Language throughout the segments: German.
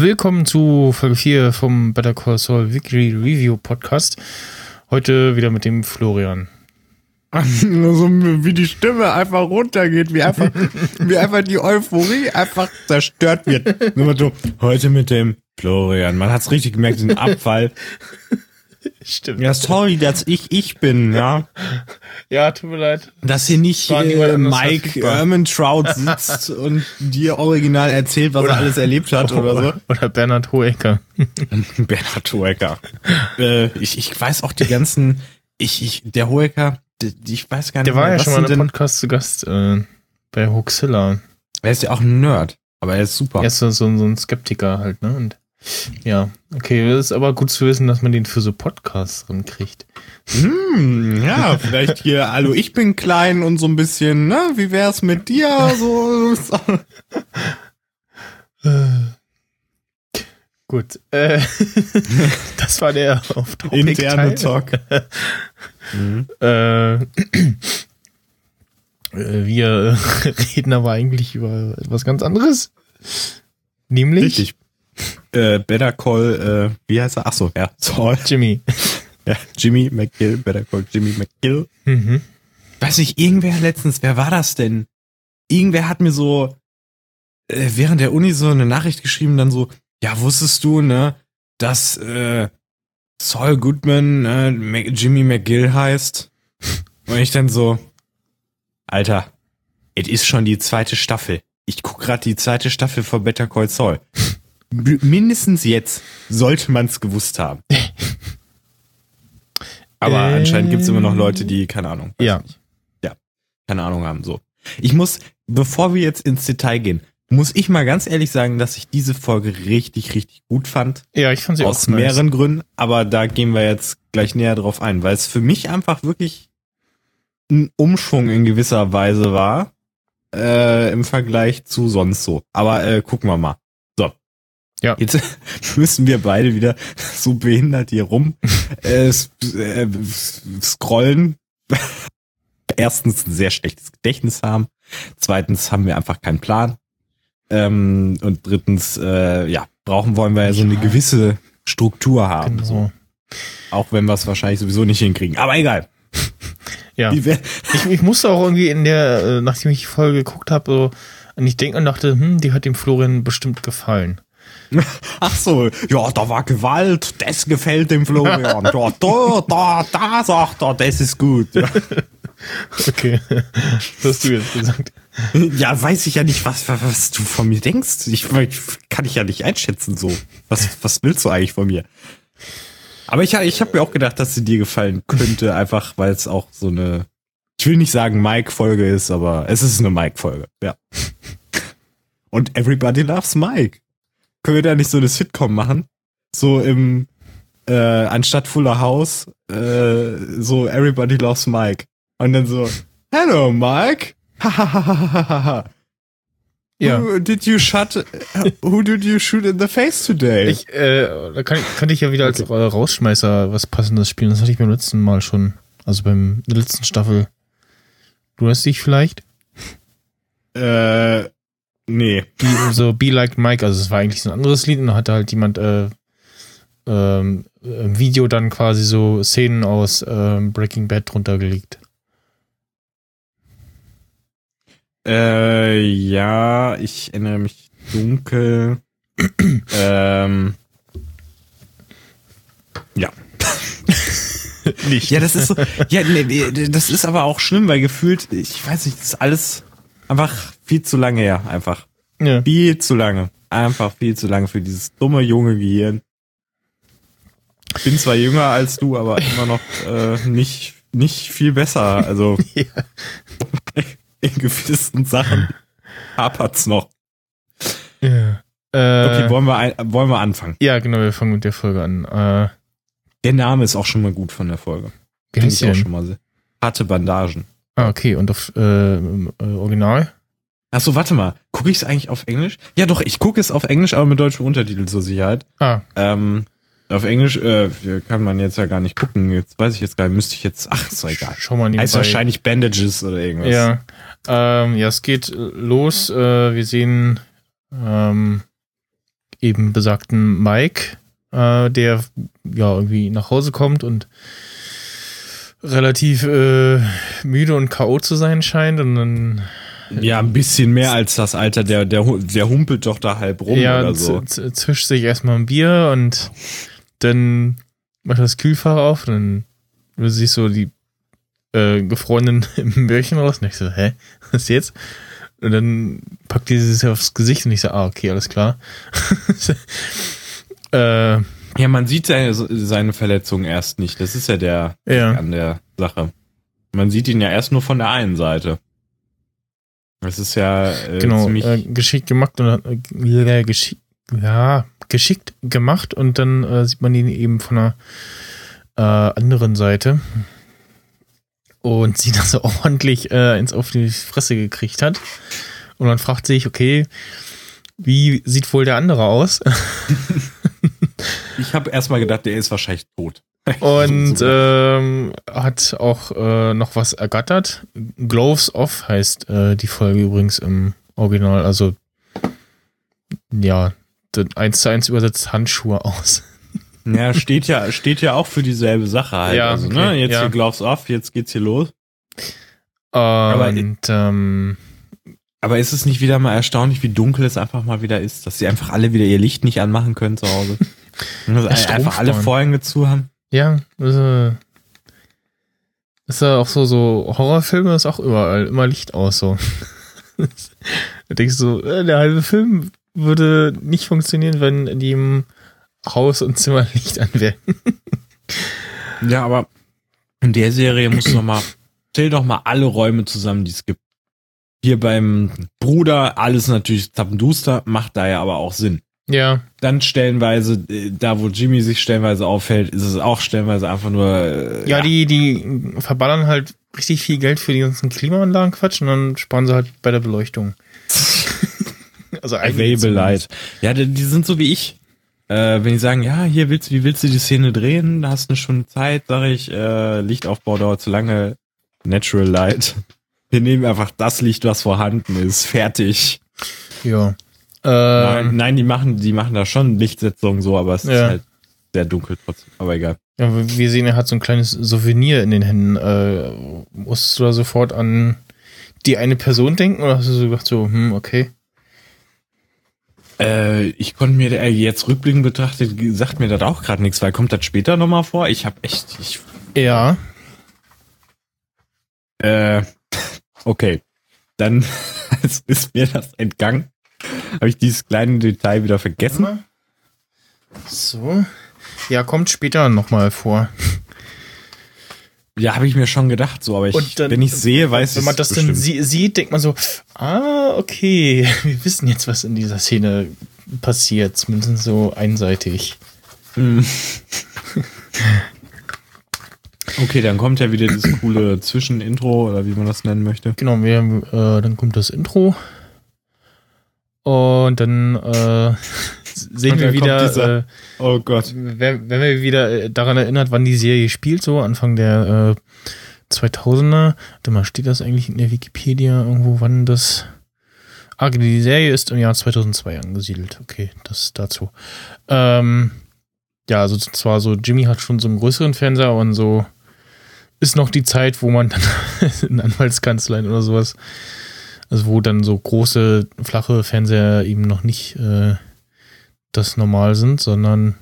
willkommen zu Folge 4 vom Better Call Saul Weekly Review Podcast. Heute wieder mit dem Florian. so wie die Stimme einfach runtergeht, wie einfach, wie einfach die Euphorie einfach zerstört wird. Nur mal so, heute mit dem Florian. Man hat's richtig gemerkt, den Abfall. Stimmt. Ja, sorry, dass ich ich bin, ja. Ja, tut mir leid. Dass hier nicht äh, Mike. Ermentrout sitzt und dir original erzählt, was er alles erlebt hat oder so. Oder Bernhard Hohecker. Bernhard Hoeker. äh, ich, ich weiß auch die ganzen, ich, ich, der die- ich weiß gar nicht Der war mehr, ja schon mal im denn, Podcast zu Gast äh, bei Hoaxilla. er ist ja auch ein Nerd, aber er ist super. Er ist so, so, so ein Skeptiker halt, ne? Und ja, okay, das ist aber gut zu wissen, dass man den für so Podcasts kriegt. Hm, ja, vielleicht hier, hallo, ich bin klein und so ein bisschen, ne, wie wär's mit dir, so, so. Gut, äh, das war der auf interne Talk. Äh, äh, wir reden aber eigentlich über etwas ganz anderes. Nämlich Richtig. Äh, Better Call, äh, wie heißt er? Ach so, ja, Saul. Jimmy. Ja, Jimmy McGill, Better Call Jimmy McGill. Mhm. Weiß nicht, irgendwer letztens, wer war das denn? Irgendwer hat mir so äh, während der Uni so eine Nachricht geschrieben, dann so, ja, wusstest du, ne, dass äh, Saul Goodman äh, Mac- Jimmy McGill heißt? Und ich dann so, Alter, es ist schon die zweite Staffel. Ich guck grad die zweite Staffel von Better Call Saul. Mindestens jetzt sollte man's gewusst haben. Aber Äh. anscheinend gibt's immer noch Leute, die, keine Ahnung, weiß Ja. nicht. Ja, keine Ahnung haben, so. Ich muss, bevor wir jetzt ins Detail gehen, muss ich mal ganz ehrlich sagen, dass ich diese Folge richtig, richtig gut fand. Ja, ich fand sie aus auch nice. mehreren Gründen, aber da gehen wir jetzt gleich näher drauf ein, weil es für mich einfach wirklich ein Umschwung in gewisser Weise war, äh, im Vergleich zu sonst so. Aber äh, gucken wir mal. Ja. Jetzt müssen wir beide wieder so behindert hier rum äh, äh, scrollen. Erstens ein sehr schlechtes Gedächtnis haben. Zweitens haben wir einfach keinen Plan. Ähm, und drittens, äh, ja, brauchen wollen wir ja so eine gewisse Struktur haben. Genau. So. Auch wenn wir es wahrscheinlich sowieso nicht hinkriegen. Aber egal. Ja. Ich, ich musste auch irgendwie in der, äh, nachdem ich die Folge geguckt habe, so an ich denken und dachte, hm, die hat dem Florian bestimmt gefallen. ach so, ja, da war Gewalt, das gefällt dem Florian. Ja, da, da, da sagt er, das ist gut. Ja. Okay. Was hast du jetzt gesagt? Ja, weiß ich ja nicht, was, was, du von mir denkst. Ich, ich kann ich ja nicht einschätzen so. Was, was willst du eigentlich von mir? Aber ich, ich habe mir auch gedacht, dass sie dir gefallen könnte, einfach weil es auch so eine, ich will nicht sagen Mike-Folge ist, aber es ist eine Mike-Folge, ja. Und Everybody Loves Mike. Können wir da nicht so eine Sitcom machen? So im, äh, anstatt Fuller House, äh, so Everybody Loves Mike. Und dann so, Hello Mike. Hahaha. Ja. Who did you shut? Who did you shoot in the face today? Ich, äh, da kann könnte ich ja wieder als äh, Rausschmeißer was Passendes spielen. Das hatte ich beim letzten Mal schon. Also beim der letzten Staffel. Du hast dich vielleicht? äh, nee. Be, so Be Like Mike. Also es war eigentlich so ein anderes Lied und da hatte halt jemand äh, ähm, im Video dann quasi so Szenen aus ähm, Breaking Bad drunter gelegt. Äh, ja, ich erinnere mich dunkel. ähm, ja. Nicht. Ja, das ist so. Ja, nee, nee, das ist aber auch schlimm, weil gefühlt, ich weiß nicht, das ist alles einfach viel zu lange her, einfach. Ja. Viel zu lange. Einfach viel zu lange für dieses dumme junge Gehirn. Ich bin zwar jünger als du, aber immer noch äh, nicht, nicht viel besser. Also Ja. in gewissen Sachen hapert's noch. Ja. Äh, Okay, wollen wir, ein, wollen wir anfangen? ja, genau, wir fangen mit der Folge an. Äh, Der Name ist auch schon mal gut von der Folge. wie heißt ich auch schon mal sehr. Harte Bandagen. Ah, okay, und auf äh, äh, Original? Ach so, warte mal. Gucke ich es eigentlich auf Englisch? Ja, doch, ich gucke es auf Englisch, aber mit deutschem Untertitel zur Sicherheit. Ah, Ähm, auf Englisch äh, kann man jetzt ja gar nicht gucken. Jetzt weiß ich jetzt gar nicht. Müsste ich jetzt. Ach, ist doch egal. schau mal nebenbei. Heißt wahrscheinlich Bandages oder irgendwas. Ja, ähm, ja, es geht los. Äh, wir sehen ähm, eben besagten Mike, äh, der ja irgendwie nach Hause kommt und relativ äh, müde und K.O. zu sein scheint und dann Ja, ein bisschen mehr als das Alter, der, der, der humpelt doch da halb rum ja, oder so. z- zischt sich erstmal ein Bier und dann macht das Kühlfach auf und dann siehst so die äh, gefrorenen Möhrchen raus und ich so, hä, was jetzt? Und dann packt die sich aufs Gesicht und ich so, ah, okay, alles klar. äh, Ja, man sieht seine, seine Verletzung erst nicht. Das ist ja der ja, an der Sache. Man sieht ihn ja erst nur von der einen Seite. Das ist ja äh, genau, ziemlich. äh, geschickt gemacht und äh, geschick, ja, geschickt gemacht und dann äh, sieht man ihn eben von der äh, anderen Seite und sieht, dass er ordentlich äh, ins auf die Fresse gekriegt hat. Und man fragt sich, okay, wie sieht wohl der andere aus? ich habe erstmal gedacht, der ist wahrscheinlich tot. Und ähm, hat auch äh, noch was ergattert. Gloves Off heißt äh, die Folge übrigens im Original. Also ja, eins zu eins übersetzt Handschuhe aus. Ja, steht ja, steht ja auch für dieselbe Sache halt. Ja, also, okay, ne, jetzt ja. hier Gloves off, jetzt geht's hier los. Aber- Und ähm, Aber ist es nicht wieder mal erstaunlich, wie dunkel es einfach mal wieder ist, dass sie einfach alle wieder ihr Licht nicht anmachen können zu Hause? Und dass einfach alle. Vorhänge zu haben? Ja, äh, ist ja auch so, so Horrorfilme ist auch überall immer Licht aus so. da denkst du so, äh, der halbe Film würde nicht funktionieren, wenn in jedem Haus und Zimmer Licht an wäre. Ja, aber in der Serie musst du noch mal, zähl doch mal alle Räume zusammen, die es gibt. Hier beim Bruder, alles natürlich zappenduster, macht da ja aber auch Sinn. Ja, Dann stellenweise, äh, da wo Jimmy sich stellenweise aufhält, ist es auch stellenweise einfach nur. äh, ja, die, die verballern halt richtig viel Geld für die ganzen Klimaanlagen Quatsch und dann sparen sie halt bei der Beleuchtung. also eigentlich Available Light. Ja, die, die sind so wie ich. Äh, wenn die sagen, ja, hier willst du, wie willst du die Szene drehen? Da hast du eine Stunde Zeit, sage ich, äh, Lichtaufbau dauert zu lange. Natural Light. Wir nehmen einfach das Licht, was vorhanden ist. Fertig. Ja. Nein, Ähm, nein, die machen, die machen da schon Lichtsetzung so, aber es ist Ja. halt sehr dunkel trotzdem. Aber egal. ja, wir sehen, er hat so ein kleines Souvenir in den Händen. Äh, musstest du da sofort an die eine Person denken oder hast du so gedacht, so, hm, okay. Äh, ich konnte mir äh, jetzt rückblickend betrachtet, sagt mir das auch gerade nichts, weil kommt das später nochmal vor? Ich habe echt, ich Ja, Äh, okay. Dann ist mir das entgangen. Habe ich dieses kleine Detail wieder vergessen. so. Ja, kommt später nochmal vor. Ja, habe ich mir schon gedacht, so, aber ich, dann- wenn ich sehe, weiß ich Wenn man das dann sie sieht, denkt man so, ah, okay, wir wissen jetzt, was in dieser Szene passiert, zumindest so einseitig. Okay, dann kommt ja wieder dieses coole Zwischenintro oder wie man das nennen möchte. Genau, wir, äh, dann kommt das Intro. Und dann äh, sehen Und wir wieder, äh, Oh Gott. wenn, wenn wir wieder äh, daran erinnert, wann die Serie spielt, so Anfang der äh, 2000er. Warte mal, steht das eigentlich in der Wikipedia irgendwo, wann das... Ah, die Serie ist im Jahr 2002 angesiedelt. Okay, das dazu. Ähm, ja, also zwar so, Jimmy hat schon so einen größeren Fernseher und so ist noch die Zeit, wo man dann in Anwaltskanzleien oder sowas, also wo dann so große, flache Fernseher eben noch nicht äh, das normal sind, sondern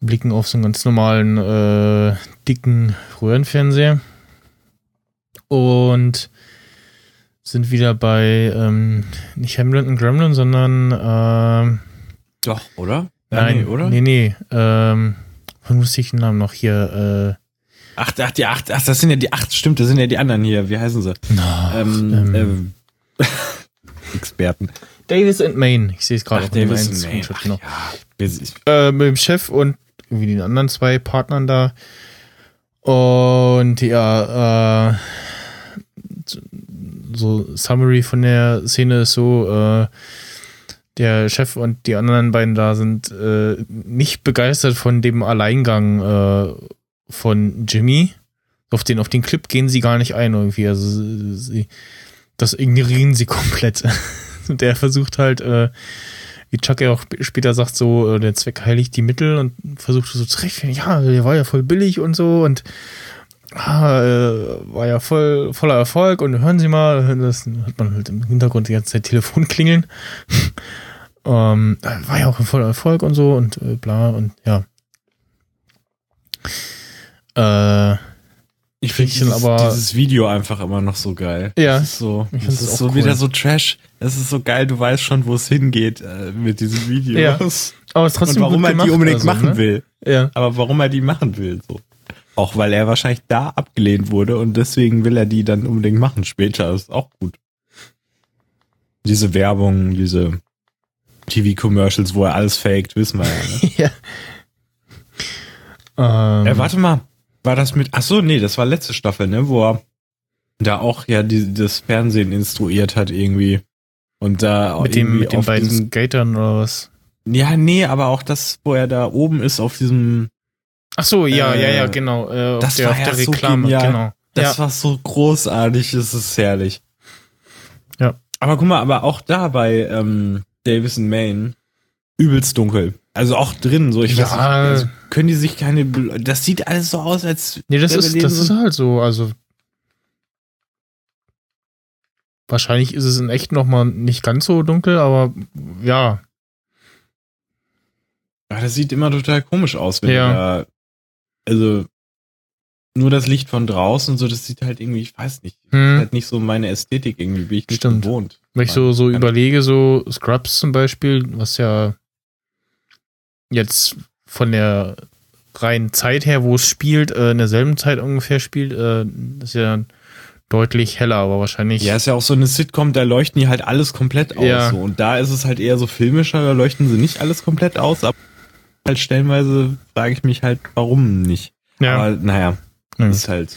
blicken auf so einen ganz normalen, äh, dicken Röhrenfernseher. Und sind wieder bei ähm, nicht Hamilton und Gremlin, sondern ähm, Doch, oder? Ja, nein, nee, oder? nee, nee, ähm, wann wusste ich den Namen noch hier? Ach, ach, die acht, ach, das sind ja die acht, stimmt, das sind ja die anderen hier. Wie heißen sie? Äh, na, Ähm, ähm, ähm, Experten. Davis and Maine. Ich sehe es gerade Ach, Davis May. Screenshot, Ach, genau. ja. Äh, mit dem Chef und irgendwie den anderen zwei Partnern da. Und ja, äh, so Summary von der Szene ist so, äh, der Chef und die anderen beiden da sind äh, nicht begeistert von dem Alleingang äh, von Jimmy. Auf den, auf den Clip gehen sie gar nicht ein irgendwie. Also sie, das ignorieren sie komplett. Und der versucht halt, äh, wie Chuck ja auch sp- später sagt, so, äh, der Zweck heiligt die Mittel und versucht so zu rechtfertigen, ja, der war ja voll billig und so und ah, äh, war ja voll voller Erfolg und hören Sie mal, das hört man halt im Hintergrund die ganze Zeit Telefon klingeln. ähm, war ja auch voller Erfolg und so und äh, bla und ja. Äh, Ich finde dieses, aber- dieses Video einfach immer noch so geil. Ja, Das ist so, ich das ist so cool. wieder so Trash. Es ist so geil, du weißt schon, wo es hingeht äh, mit diesen Videos. Ja. aber es ist Und trotzdem warum gut er die gemacht, unbedingt also, machen ne? will. Ja. Aber warum er die machen will, so. Auch weil er wahrscheinlich da abgelehnt wurde und deswegen will er die dann unbedingt machen später. Das ist auch gut. Diese Werbung, diese TV-Commercials, wo er alles faked, wissen wir ja. Ne? ja. Ähm, Äh, warte mal, war das mit, ach so, nee, das war letzte Staffel, ne, wo er da auch ja die, das Fernsehen instruiert hat irgendwie. Und da mit dem, mit den beiden diesem- Skatern oder was? Ja, nee, aber auch das, wo er da oben ist auf diesem, Ach so, ja, Äh, ja, ja, genau. Äh, das der, war ja so Reklame, genial. genau. das ja. war so großartig, das ist herrlich. Ja. Aber guck mal, aber auch da bei ähm, Davis in Maine übelst dunkel. Also auch drin, so ich Ja. weiß nicht, also können die sich keine, das sieht alles so aus, als Nee, das ist, das ist halt so. Also wahrscheinlich ist es in echt noch mal nicht ganz so dunkel, aber ja, Ja, das sieht immer total komisch aus, wenn Ja. da, also nur das Licht von draußen, so das sieht halt irgendwie, ich weiß nicht, Hm. halt nicht so meine Ästhetik irgendwie, bin ich Stimmt. gewohnt. wenn ich so, so überlege, so Scrubs zum Beispiel, was ja jetzt von der reinen Zeit her, wo es spielt, äh, in derselben Zeit ungefähr spielt, äh, ist ja deutlich heller, aber wahrscheinlich. Ja, ist ja auch so eine Sitcom, da leuchten die halt alles komplett aus. Ja. So. Und da ist es halt eher so filmischer, da leuchten sie nicht alles komplett aus, aber halt stellenweise frage ich mich halt, warum nicht. ja. Aber naja, Ja. ist halt.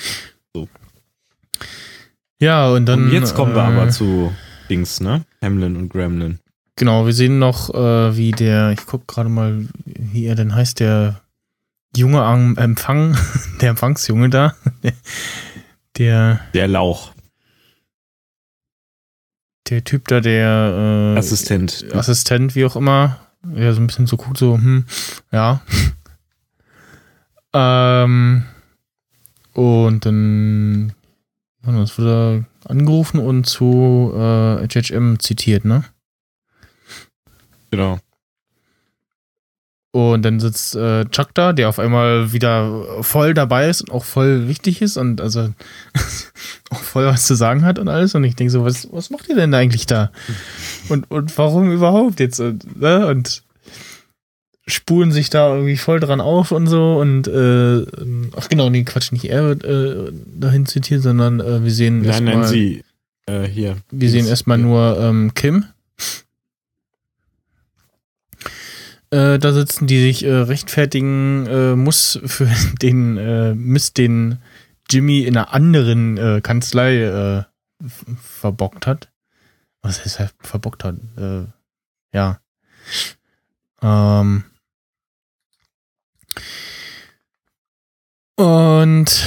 ja, und dann. und jetzt kommen wir äh, aber zu Dings, ne? Hamlin und Gremlin. Genau, wir sehen noch, äh, wie der, ich guck gerade mal, wie er denn heißt, der Junge am Empfang, der Empfangsjunge da, der, Der Lauch, der Typ da, der äh, Assistent. Assistent, wie auch immer, ja, so ein bisschen so guckt, so, hm, ja. ähm, und dann, was wird er angerufen und zu äh, HHM zitiert, ne? Genau. Und dann sitzt äh, Chuck da, der auf einmal wieder voll dabei ist und auch voll wichtig ist und also auch voll was zu sagen hat und alles. Und ich denke so, was, was macht ihr denn eigentlich da? Und, und warum überhaupt jetzt? Und, ne? und spulen sich da irgendwie voll dran auf und so. Und äh, ach genau, nee, Quatsch, nicht er wird äh, dahin zitiert, sondern äh, wir sehen Nein, nein, erstmal, sie. Äh, hier. wir sehen erstmal nur ähm, Kim. Äh, da sitzen, die sich äh, rechtfertigen äh, muss für den äh, Mist, den Jimmy in einer anderen äh, Kanzlei verbockt hat. Was heißt er verbockt hat? Äh, ja. Ähm. Und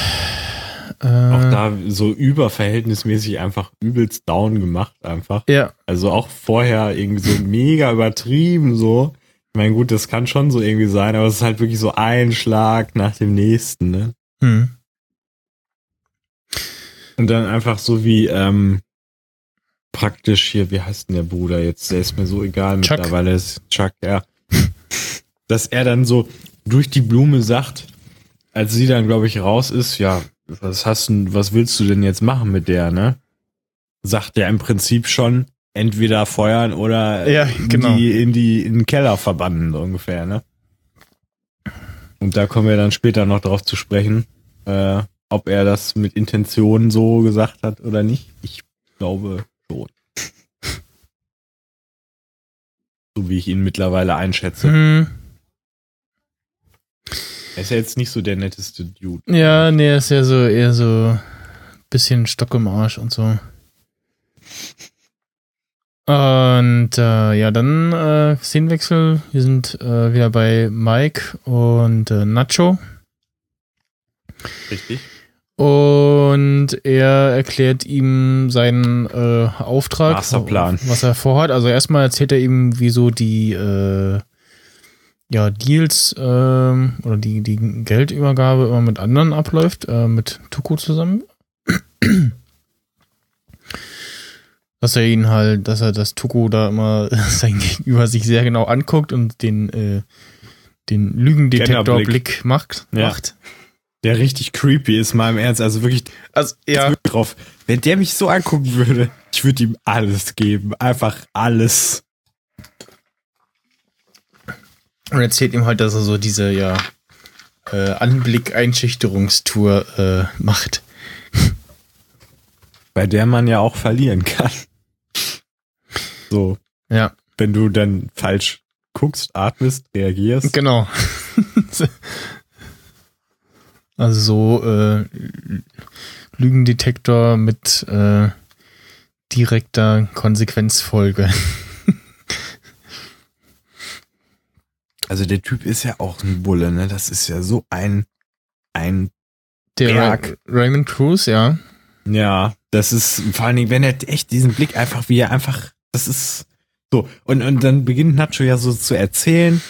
Auch da so überverhältnismäßig einfach übelst down gemacht, einfach. ja, Also auch vorher irgendwie so mega übertrieben so. Ich meine, gut, das kann schon so irgendwie sein, aber es ist halt wirklich so ein Schlag nach dem nächsten, ne? hm. Und dann einfach so wie, ähm, praktisch hier, wie heißt denn der Bruder jetzt? Der ist mir so egal Chuck. mittlerweile, ist Chuck, ja. Dass er dann so durch die Blume sagt, als sie dann, glaube ich, raus ist, ja, was hast du, was willst du denn jetzt machen mit der, ne? Sagt er im Prinzip schon, entweder feuern oder Ja, genau. in, die, in die in den Keller verbannen, so ungefähr, ne? Und da kommen wir dann später noch drauf zu sprechen, äh, ob er das mit Intention so gesagt hat oder nicht. Ich glaube schon. So wie ich ihn mittlerweile einschätze. Hm. Er ist ja jetzt nicht so der netteste Dude. Ja, nee, ist ja so eher so bisschen Stock im Arsch und so. Und äh, ja, dann äh, Szenenwechsel. Wir sind äh, wieder bei Mike und äh, Nacho. Richtig. Und er erklärt ihm seinen äh, Auftrag, Masterplan. was er vorhat. Also erstmal erzählt er ihm, wieso die äh, ja, Deals ähm, oder die, die Geldübergabe immer mit anderen abläuft, mit Tuko zusammen. Dass er ihn halt, dass er das Tuko da immer sein Gegenüber sich sehr genau anguckt und den, äh, den Lügendetektorblick macht, Ja. macht. Der richtig creepy ist, mal im Ernst. Also wirklich Also, ja, drauf. Wenn der mich so angucken würde, ich würde ihm alles geben. Einfach alles. und erzählt ihm halt, dass er so diese, ja, äh, Anblick-Einschüchterungstour äh, macht. Bei der man ja auch verlieren kann. So, Ja, wenn du dann falsch guckst, atmest, reagierst. genau. also so äh, Lügendetektor mit äh, direkter Konsequenzfolge. Also der Typ ist ja auch ein Bulle, ne? Das ist ja so ein, ein, Der Berg. Ra Raymond Cruz, ja. ja, das ist, vor allen Dingen, wenn er echt diesen Blick einfach, wie er einfach, das ist so. Und, und dann beginnt Nacho ja so zu erzählen.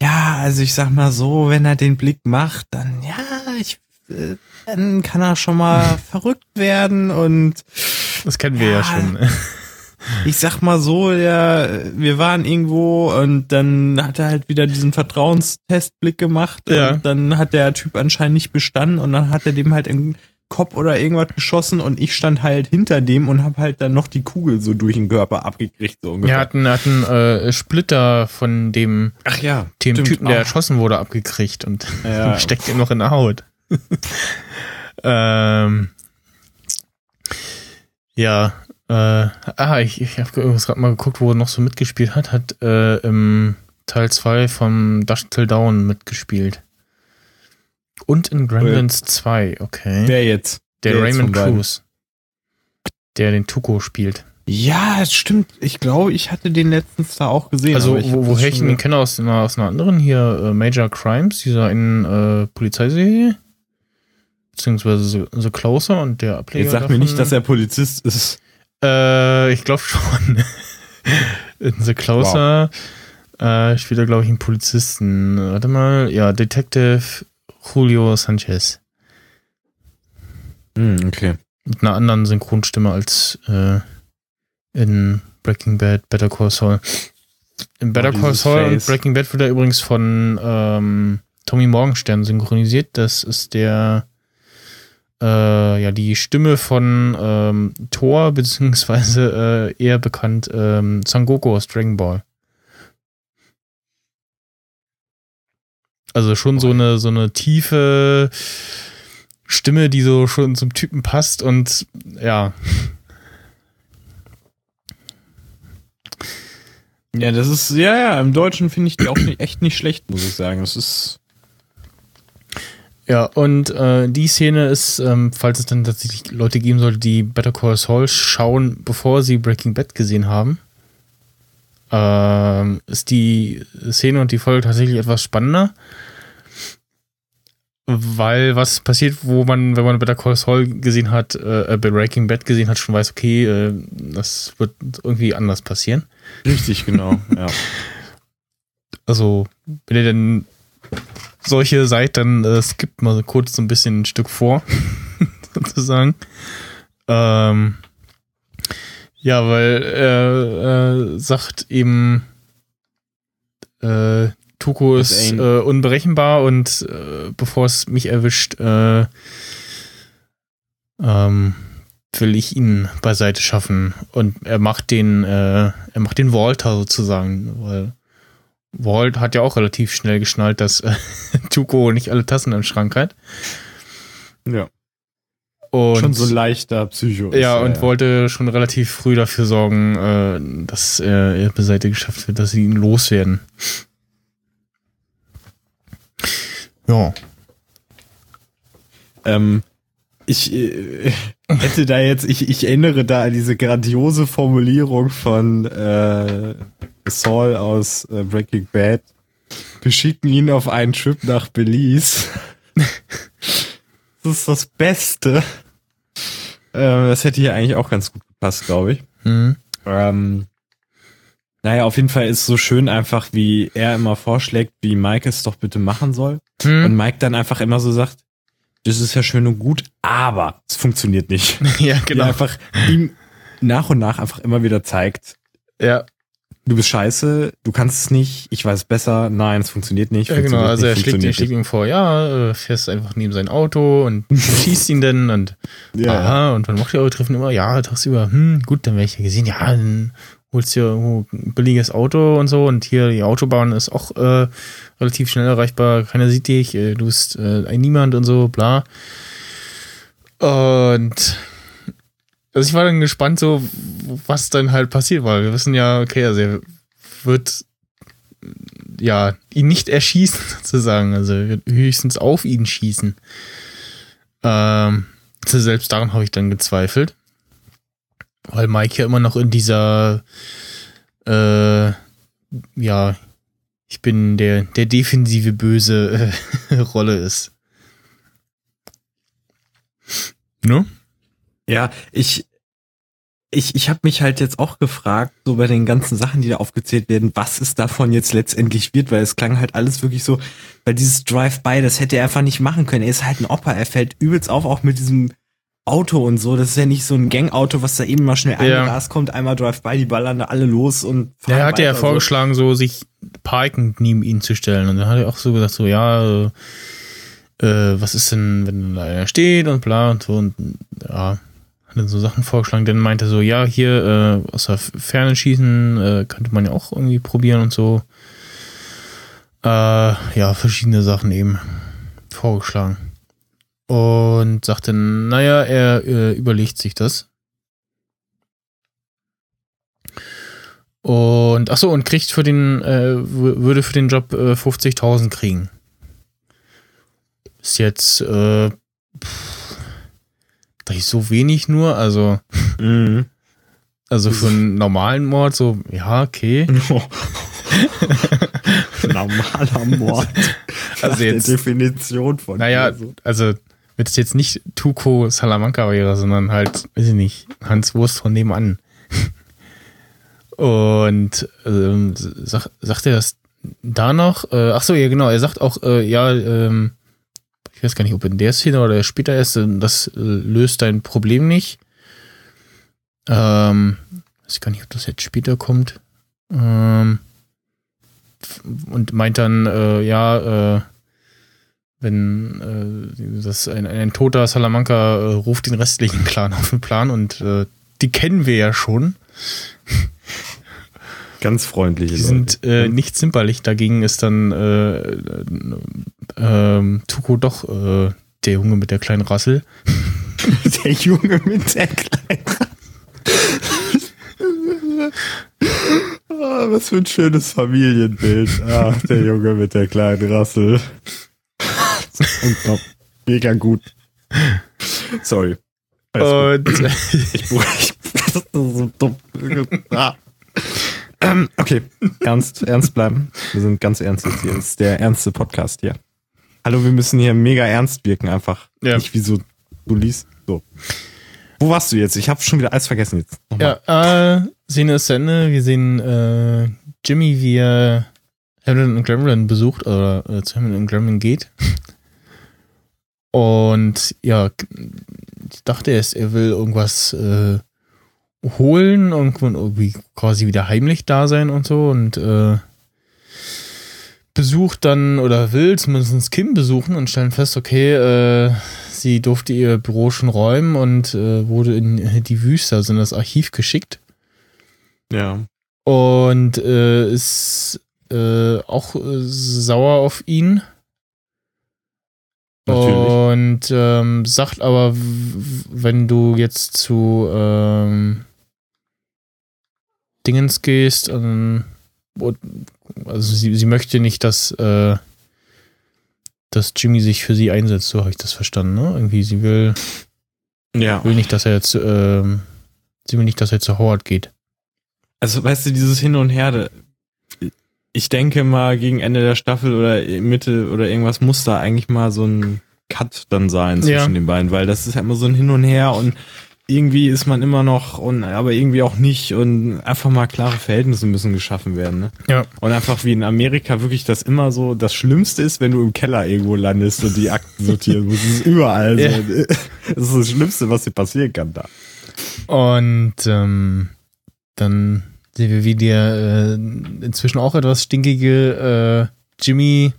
Ja, also ich sag mal so, wenn er den Blick macht, dann, ja, ich, äh, dann kann er schon mal verrückt werden und Das kennen wir ja, Ja. schon. ich sag mal so, der, wir waren irgendwo und dann hat er halt wieder diesen Vertrauenstestblick gemacht Ja. und dann hat der Typ anscheinend nicht bestanden und dann hat er dem halt in Kopf oder irgendwas geschossen und ich stand halt hinter dem und hab halt dann noch die Kugel so durch den Körper abgekriegt so ungefähr. hatten, hatten äh, Splitter von dem, Ach ja, dem stimmt. Typen, der Ah, erschossen wurde, abgekriegt und Ja. steckt ihm noch in der Haut. ähm, ja, äh, ah, ich, ich habe gerade mal geguckt, wo er noch so mitgespielt hat. Hat äh, im Teil 2 vom Dusk Till Dawn mitgespielt. Und in Gremlins 2, okay. Wer jetzt? der jetzt Raymond? Cruz. Der den Tuko spielt. Ja, es stimmt. Ich glaube, ich hatte den letztens da auch gesehen. Also, wo, woher ich ihn kenne aus einer, aus einer anderen hier, äh, Major Crimes, dieser in äh, Polizeiserie. Beziehungsweise The, The Closer und der Ableger. Jetzt sag mir davon. nicht, dass er Polizist ist. Äh, ich glaube schon. in The Closer äh, spielt er, glaube ich, einen Polizisten. Warte mal. Ja, Detective Julio Sanchez. Hm, okay. Mit einer anderen Synchronstimme als äh, in Breaking Bad, Better Call Saul. In Better Oh, Call Saul und. Breaking Bad wird er übrigens von ähm, Tommy Morgenstern synchronisiert. Das ist der äh, ja die Stimme von ähm, Thor, beziehungsweise äh, eher bekannt ähm, Son Goku aus Dragon Ball. Also schon so eine so eine tiefe Stimme, die so schon zum Typen passt und ja, Ja, das ist, ja, ja, im Deutschen finde ich die auch nicht, echt nicht schlecht, muss ich sagen. Das ist, Ja, und äh, die Szene ist, ähm, falls es dann tatsächlich Leute geben sollte, die Better Call Saul schauen, bevor sie Breaking Bad gesehen haben, ähm, ist die Szene und die Folge tatsächlich etwas spannender. Weil was passiert, wo man, wenn man Better Call Saul gesehen hat, äh, bei Breaking Bad gesehen hat, schon weiß, okay, äh, das wird irgendwie anders passieren. richtig, genau, ja. Also, wenn ihr denn solche seid, dann äh, skippt mal kurz so ein bisschen ein Stück vor, sozusagen. Ähm, ja, weil er äh, sagt eben, äh, Tuko Das ist äh, unberechenbar und äh, bevor es mich erwischt, äh, ähm, will ich ihn beiseite schaffen. Und er macht den, äh, er macht den Walter sozusagen, weil Walt hat ja auch relativ schnell geschnallt, dass Tuko nicht alle Tassen im Schrank hat. ja. Und Schon so ein leichter Psycho. ist ja, und wollte schon relativ früh dafür sorgen, äh, dass er, beiseite geschafft wird, dass sie ihn loswerden. Ja. Ähm, ich äh, hätte da jetzt, ich, ich erinnere da an diese grandiose Formulierung von äh, Saul aus äh, Breaking Bad. Wir schicken ihn auf einen Trip nach Belize. Das ist das Beste. Ähm, das hätte hier eigentlich auch ganz gut gepasst, glaube ich. Mhm. Ähm, naja, auf jeden Fall ist so schön einfach, wie er immer vorschlägt, wie Mike es doch bitte machen soll. Mhm. Und Mike dann einfach immer so sagt, das ist ja schön und gut, aber es funktioniert nicht. ja, Die genau. einfach ihm nach und nach einfach immer wieder zeigt, Ja, du bist scheiße, du kannst es nicht, ich weiß es besser, nein, es funktioniert nicht. ja genau. funktioniert Also er schlägt, er schlägt ihm vor, ja, äh, fährst einfach neben sein Auto und schießt ihn dann und. Ja, aha, und wann macht ihr eure Treffen immer? Ja, tagsüber, hm, gut, dann werde ich ja gesehen, ja, dann holst du dir irgendwo ein billiges Auto und so und hier die Autobahn ist auch äh, relativ schnell erreichbar, keiner sieht dich, äh, du bist äh, ein Niemand und so, bla. Und also ich war dann gespannt, so was dann halt passiert, weil wir wissen ja, okay, also er wird ja ihn nicht erschießen sozusagen, also höchstens auf ihn schießen. Ähm, also selbst daran habe ich dann gezweifelt, weil Mike ja immer noch in dieser äh, ja ich bin der der defensive böse äh, Rolle ist. Ne? Ja ich, ich, ich habe mich halt jetzt auch gefragt, so bei den ganzen Sachen, die da aufgezählt werden, was es davon jetzt letztendlich wird, weil es klang halt alles wirklich so, weil dieses Drive-by, das hätte er einfach nicht machen können. Er ist halt ein Opa, er fällt übelst auf, auch mit diesem Auto und so. Das ist ja nicht so ein Gangauto, was da eben mal schnell Ja. eingerast kommt, einmal Drive-by, die ballern da alle los und fahren Er hat ja so. vorgeschlagen, so sich parkend neben ihn zu stellen. Und dann hat er auch so gesagt, so, ja, äh, äh, was ist denn, wenn da einer steht und bla und so und ja, hat dann so Sachen vorgeschlagen. Dann meinte so, ja, hier äh, aus der Ferne schießen äh, könnte man ja auch irgendwie probieren und so. Äh, ja, verschiedene Sachen eben vorgeschlagen. Und sagte, naja, er äh, überlegt sich das. Und ach so und kriegt für den äh, würde für den Job äh, 50.000 kriegen. Ist jetzt äh, pff, da ist so wenig nur, also Mhm. also für einen normalen Mord so ja okay. Normaler Mord. Also Nach der jetzt- Definition von Naja, so. also wenn es jetzt nicht Tuco Salamanca wäre, sondern halt, weiß ich nicht, Hans Wurst von nebenan. Und ähm, sag, sagt er das da noch? Äh, ach so, ja genau, er sagt auch, äh, ja, ähm, ich weiß gar nicht, ob in der Szene oder später ist, äh, das äh, löst dein Problem nicht. Ähm, weiß ich gar nicht, ob das jetzt später kommt. Ähm, und meint dann, äh, ja, äh, wenn äh, das ein, ein toter Salamanca äh, ruft den restlichen Clan auf den Plan und äh, die kennen wir ja schon. Ganz freundliche Die Leute. sind äh, nicht zimperlich. Dagegen ist dann äh, äh, Tuko doch äh, der Junge mit der kleinen Rassel. der Junge mit der kleinen. ah, was für ein schönes Familienbild. Ach, der Junge mit der kleinen Rassel. Mega gut. Sorry. Und Ich, ich das ist so dumm. Ah. Ähm, okay, ernst, ernst bleiben. Wir sind ganz ernst jetzt hier. Das ist der ernste Podcast hier. Hallo, wir müssen hier mega ernst wirken einfach. Ja. Nicht wie so, du liest. So. Wo warst du jetzt? Ich habe schon wieder alles vergessen jetzt. Nochmal. ja, äh, Szene ist zu Ende. Wir sehen äh, Jimmy, wie er Hamilton und Gremlin besucht oder äh, zu Hamilton und Gremlin geht. Und ja, ich dachte erst, er will irgendwas äh, holen und irgendwie quasi wieder heimlich da sein und so und äh, besucht dann oder will zumindest Kim besuchen und stellen fest, okay, äh, sie durfte ihr Büro schon räumen und äh, wurde in die Wüste, also in das Archiv geschickt Ja. und äh, ist äh, auch äh, sauer auf ihn. Natürlich. Und ähm, sagt aber, wenn du jetzt zu ähm, Dingens gehst, ähm, also sie, sie möchte nicht, dass, äh, dass Jimmy sich für sie einsetzt, so habe ich das verstanden, ne? Irgendwie, sie will, Ja. will nicht, dass er jetzt, ähm, sie will nicht, dass er zu Howard geht. Also, weißt du, dieses Hin und Her, ich denke mal, gegen Ende der Staffel oder Mitte oder irgendwas muss da eigentlich mal so ein Cut dann sein zwischen Ja. den beiden, weil das ist ja immer so ein Hin und Her und irgendwie ist man immer noch und aber irgendwie auch nicht und einfach mal klare Verhältnisse müssen geschaffen werden. Ne? Ja. Und einfach wie in Amerika wirklich das immer so, das Schlimmste ist, wenn du im Keller irgendwo landest und die Akten sortieren musst. Das ist überall Ja. so. Das ist das Schlimmste, was dir passieren kann da. Und ähm, dann sehen wir, wie der äh, inzwischen auch etwas stinkige äh, Jimmy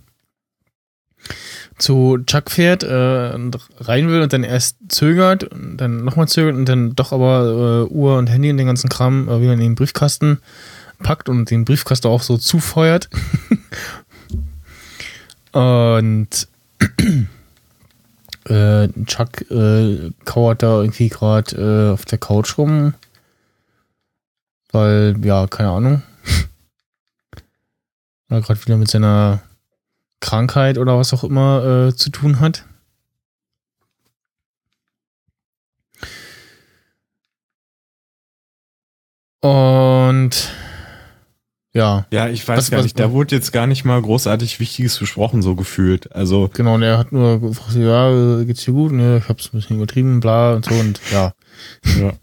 zu Chuck fährt äh, und rein will und dann erst zögert und dann nochmal zögert und dann doch aber äh, Uhr und Handy und den ganzen Kram äh, wieder in den Briefkasten packt und den Briefkasten auch so zufeuert. und äh, Chuck äh, kauert da irgendwie gerade äh, auf der Couch rum. Weil, ja, keine Ahnung. Er gerade wieder mit seiner Krankheit oder was auch immer äh, zu tun hat. Und ja, Ja, ich weiß Was- gar was- nicht. Da wurde jetzt gar nicht mal großartig Wichtiges besprochen, so gefühlt. Also, genau, und er hat nur gefragt, ja, geht's dir gut? Ne, ich hab's ein bisschen übertrieben, bla und so und ja. ja.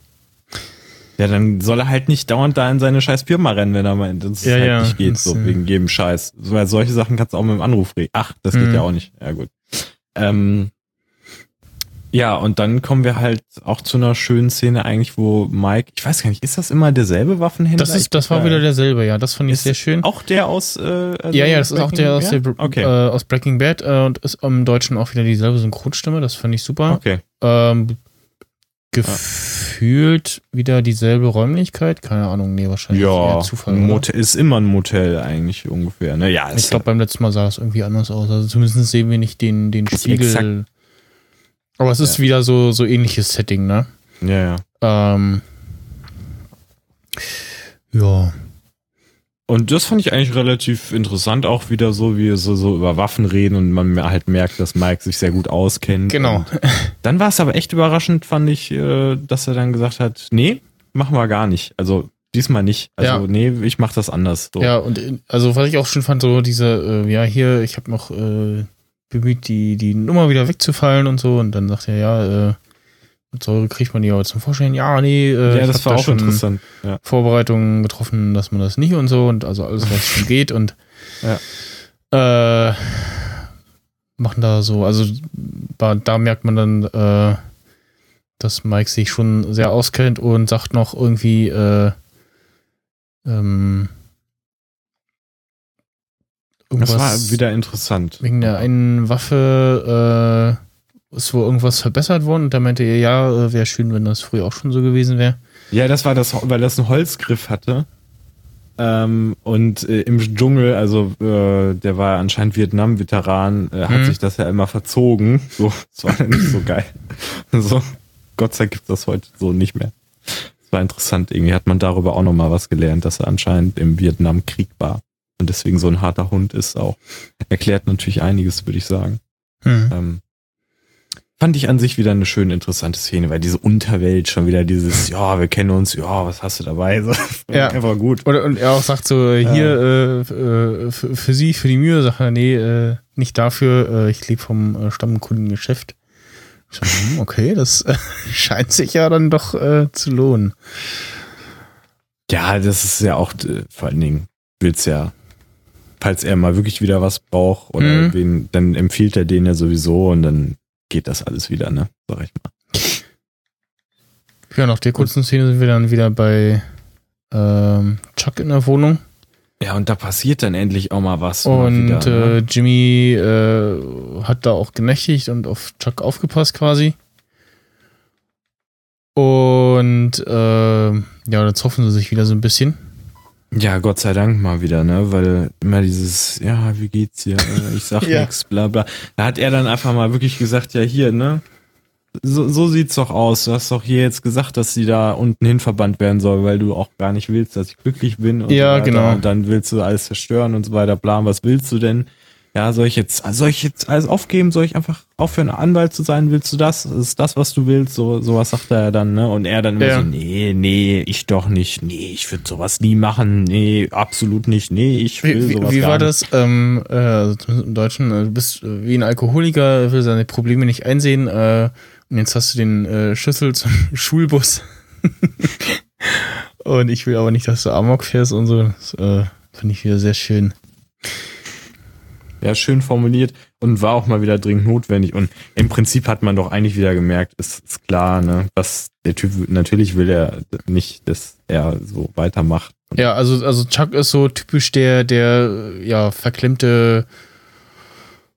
Ja, dann soll er halt nicht dauernd da in seine scheiß Firma rennen, wenn er meint, dass es Ja, halt ja, nicht geht, so äh, wegen jedem Scheiß. Weil solche Sachen kannst du auch mit dem Anruf reden. Ach, das geht Mhm. ja auch nicht. Ja, gut. Ähm, ja, und dann kommen wir halt auch zu einer schönen Szene eigentlich, wo Mike, ich weiß gar nicht, ist das immer derselbe Waffenhändler? Das, ist, das war wieder derselbe, ja. Das fand ich Ist sehr schön. Auch der aus, äh, also Ja, ja, das ist auch der aus, Breaking- der? Okay. äh, aus Breaking Bad äh, und ist im Deutschen auch wieder dieselbe Synchronstimme. Das fand ich super. Okay. Ähm, gefühlt wieder dieselbe Räumlichkeit. Keine Ahnung, nee, wahrscheinlich Ja, eher Zufall. oder? Motel ist immer ein Motel eigentlich ungefähr. Ne? Ja, Ich glaube, beim letzten Mal sah es irgendwie anders aus. Also zumindest sehen wir nicht den, den Spiegel. exakt- Aber es ist wieder so, so ähnliches Setting, ne? ja, ja. Ähm, ja. Und das fand ich eigentlich relativ interessant, auch wieder so, wie so, so über Waffen reden und man halt merkt, dass Mike sich sehr gut auskennt. Genau. Und dann war es aber echt überraschend, fand ich, äh, dass er dann gesagt hat, nee, machen wir gar nicht. Also diesmal nicht. Also Ja. nee, ich mach das anders. So. Ja, und also was ich auch schon fand, so diese, äh, ja, hier, ich habe noch äh, bemüht, die, die Nummer wieder wegzufallen und so. Und dann sagt er, ja, äh, Säure kriegt man die aber zum Vorstellen. Ja, nee, äh, ja das war da auch schon interessant. Ja. Vorbereitungen getroffen, dass man das nicht und so. Und also alles, was schon geht. Und äh, machen da so, also da, da merkt man dann, äh, dass Mike sich schon sehr auskennt und sagt noch irgendwie, äh, ähm, Das war irgendwas wieder interessant. wegen der einen Waffe äh, ist wohl irgendwas verbessert worden und da meinte er, ja, äh, wäre schön, wenn das früher auch schon so gewesen wäre. Ja, das war das, weil das einen Holzgriff hatte. Ähm, und äh, im Dschungel, also äh, der war anscheinend Vietnam-Veteran, äh, hat Mhm. sich das ja immer verzogen. So, das war nicht so geil. So, Gott sei Dank gibt das heute so nicht mehr. Das war interessant. Irgendwie hat man darüber auch nochmal was gelernt, dass er anscheinend im Vietnamkrieg war. Und deswegen so ein harter Hund ist auch. Erklärt natürlich einiges, würde ich sagen. Hm. Ähm, fand ich an sich wieder eine schöne, interessante Szene, weil diese Unterwelt schon wieder dieses, ja, wir kennen uns, ja, was hast du dabei? So, Ja. Einfach gut. Oder, und er auch sagt so, hier, äh, äh, für, für sie, für die Mühe, sagt er, nee, äh, nicht dafür, äh, ich lebe vom äh, Stammkundengeschäft. So, hm, okay, das äh, scheint sich ja dann doch zu lohnen. Ja, das ist ja auch, vor allen Dingen, will's ja, falls er mal wirklich wieder was braucht oder Mhm. wen, dann empfiehlt er den ja sowieso und dann geht das alles wieder, ne? Sag ich mal. Ja, nach der kurzen Szene sind wir dann wieder bei ähm, Chuck in der Wohnung. Ja, und da passiert dann endlich auch mal was. mal Und wieder, ne? äh, Jimmy äh, hat da auch genächtigt und auf Chuck aufgepasst quasi. Und äh, ja, dann zoffen sie sich wieder so ein bisschen. Ja, Gott sei Dank mal wieder, ne? Weil immer dieses, ja, wie geht's dir? Äh, Ich sag Ja. nix, bla bla. Da hat er dann einfach mal wirklich gesagt, ja, hier, ne? So, so sieht's doch aus. Du hast doch hier jetzt gesagt, dass sie da unten hin verbannt werden soll, weil du auch gar nicht willst, dass ich glücklich bin. Und Ja, so genau. Und dann willst du alles zerstören und so weiter, bla. Was willst du denn? Ja, soll ich jetzt, soll ich jetzt alles aufgeben? Soll ich einfach aufhören, Anwalt zu sein? Willst du das? Ist das, was du willst? So, sowas sagt er dann, ne? Und er dann immer Ja. so, nee, nee, ich doch nicht. Nee, ich würde sowas nie machen. Nee, absolut nicht. Nee, ich will Wie, sowas wie war nicht. das? Ähm, äh, im Deutschen, äh, du bist wie ein Alkoholiker, will seine Probleme nicht einsehen äh, und jetzt hast du den äh, Schlüssel zum Schulbus. und ich will aber nicht, dass du Amok fährst und so. Das äh, finde ich wieder sehr schön. Ja, schön formuliert und war auch mal wieder dringend notwendig. Und im Prinzip hat man doch eigentlich wieder gemerkt, ist, ist klar, ne, was der Typ, natürlich will er nicht, dass er so weitermacht. Ja, also, also Chuck ist so typisch der, der, ja, verklemmte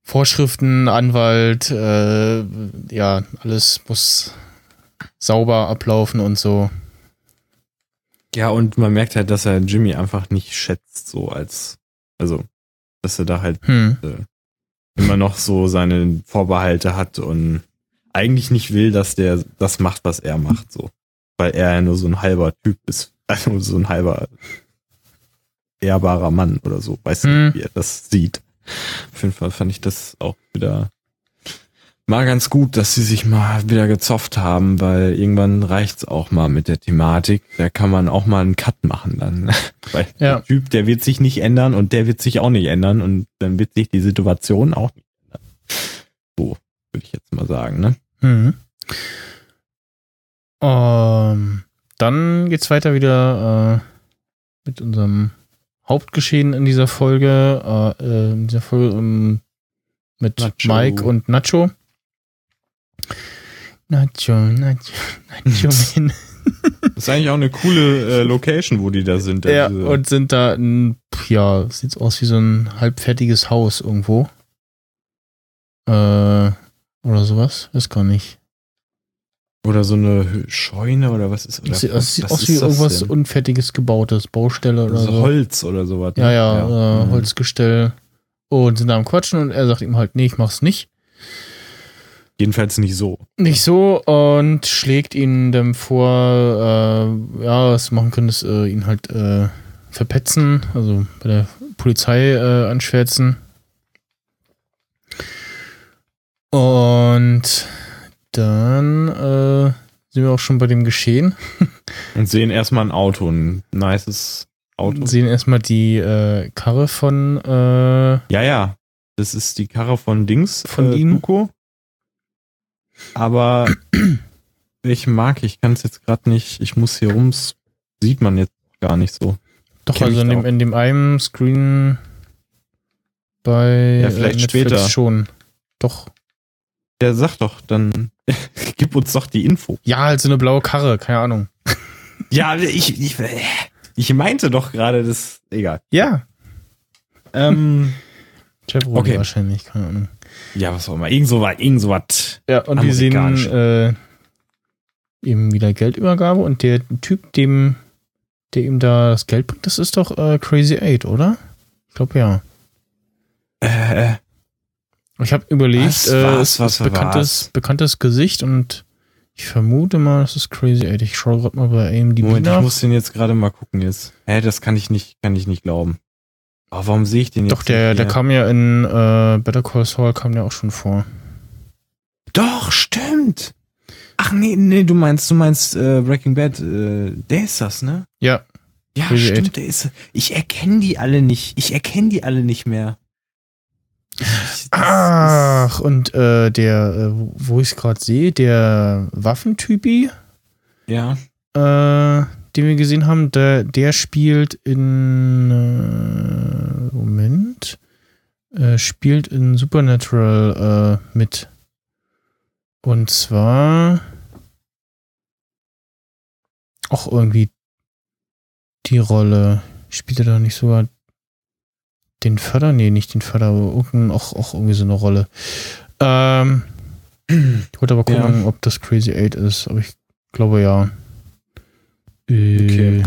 Vorschriften, Anwalt, äh, ja, alles muss sauber ablaufen und so. Ja, und man merkt halt, dass er Jimmy einfach nicht schätzt, so als, also, dass er da halt Hm. immer noch so seine Vorbehalte hat und eigentlich nicht will, dass der das macht, was er macht, so. Weil er ja nur so ein halber Typ ist, also so ein halber ehrbarer Mann oder so, weiß Hm. nicht, wie er das sieht. Auf jeden Fall fand ich das auch wieder mal ganz gut, dass sie sich mal wieder gezofft haben, weil irgendwann reicht's auch mal mit der Thematik. Da kann man auch mal einen Cut machen dann. Weil Ja. der Typ, der wird sich nicht ändern und der wird sich auch nicht ändern und dann wird sich die Situation auch nicht ändern. So, würde ich jetzt mal sagen, ne? Mhm. Ähm, dann geht's weiter wieder äh, mit unserem Hauptgeschehen in dieser Folge, äh, äh, in dieser Folge ähm, mit Nacho. Mike und Nacho. Nacho, Nacho, Nacho, Man. Das ist eigentlich auch eine coole äh, Location, wo die da sind. ja, diese- und sind da ein, ja, sieht aus wie so ein halbfertiges Haus irgendwo. Äh, oder sowas, ist gar nicht. oder so eine Scheune oder was ist oder Das sieht, das sieht aus wie irgendwas denn? Unfertiges gebautes, Baustelle oder so so. Holz oder sowas. ne? Ja, ja, Äh, Mhm. Holzgestell. Und sind da am Quatschen und er sagt ihm halt, nee, ich mach's nicht. Jedenfalls nicht so. Nicht so und schlägt ihn dann vor, äh, ja, was machen könntest, äh, ihn halt äh, verpetzen, also bei der Polizei äh, anschwärzen. Und dann äh, sind wir auch schon bei dem Geschehen. Und sehen erstmal ein Auto, ein nices Auto. Sehen erstmal die äh, Karre von Ja, ja. Das ist die Karre von Dings. Von äh, ihm? Tuco. Aber welche Marke? Ich kann es jetzt gerade nicht. Ich muss hier ums. Sieht man jetzt gar nicht so. Doch, Kenn also in dem, in dem einen Screen bei Ja, vielleicht äh, später. schon. Doch. Der sagt doch, dann gib uns doch die Info. Ja, halt so eine blaue Karre, keine Ahnung. Ja, ich, ich, ich meinte doch gerade das. Egal. Ja. Ähm, Chevrolet Okay. wahrscheinlich, keine Ahnung. Ja, was auch immer. Irgend so was. Irgend so was. Ja, und wir sehen äh, eben wieder Geldübergabe und der Typ, dem, der ihm da das Geld bringt, das ist doch äh, Crazy Eight, oder? Ich glaube ja. Äh, Ich habe überlegt, Was, äh, was, es was, ist bekanntes, was? bekanntes Gesicht und ich vermute mal, das ist Crazy Eight. Ich schaue gerade mal bei AMDb Moment, nach. ich muss den jetzt gerade mal gucken jetzt. Hä, das kann ich nicht, kann ich nicht glauben. Aber warum sehe ich den jetzt? Doch, der, der kam ja in äh, Better Call Saul, kam der auch schon vor. Doch, stimmt. Ach nee, nee, du meinst, du meinst äh, Breaking Bad, äh, der ist das, ne? Ja, Ja, Crazy stimmt, Eight. der ist. Ich erkenne die alle nicht. Ich erkenne die alle nicht mehr. Ich, Ach, und äh, der, äh, wo- ich es gerade sehe, der Waffentypi, Ja. äh, den wir gesehen haben, der, der spielt in äh, Moment, äh, spielt in Supernatural äh, mit. Und zwar auch irgendwie die Rolle. Spielt er da nicht sogar den Förder? Nee, nicht den Förder, aber auch, auch irgendwie so eine Rolle. Ähm, ich wollte aber gucken, ob das Crazy Eight ist, aber ich glaube ja. Äh, Okay.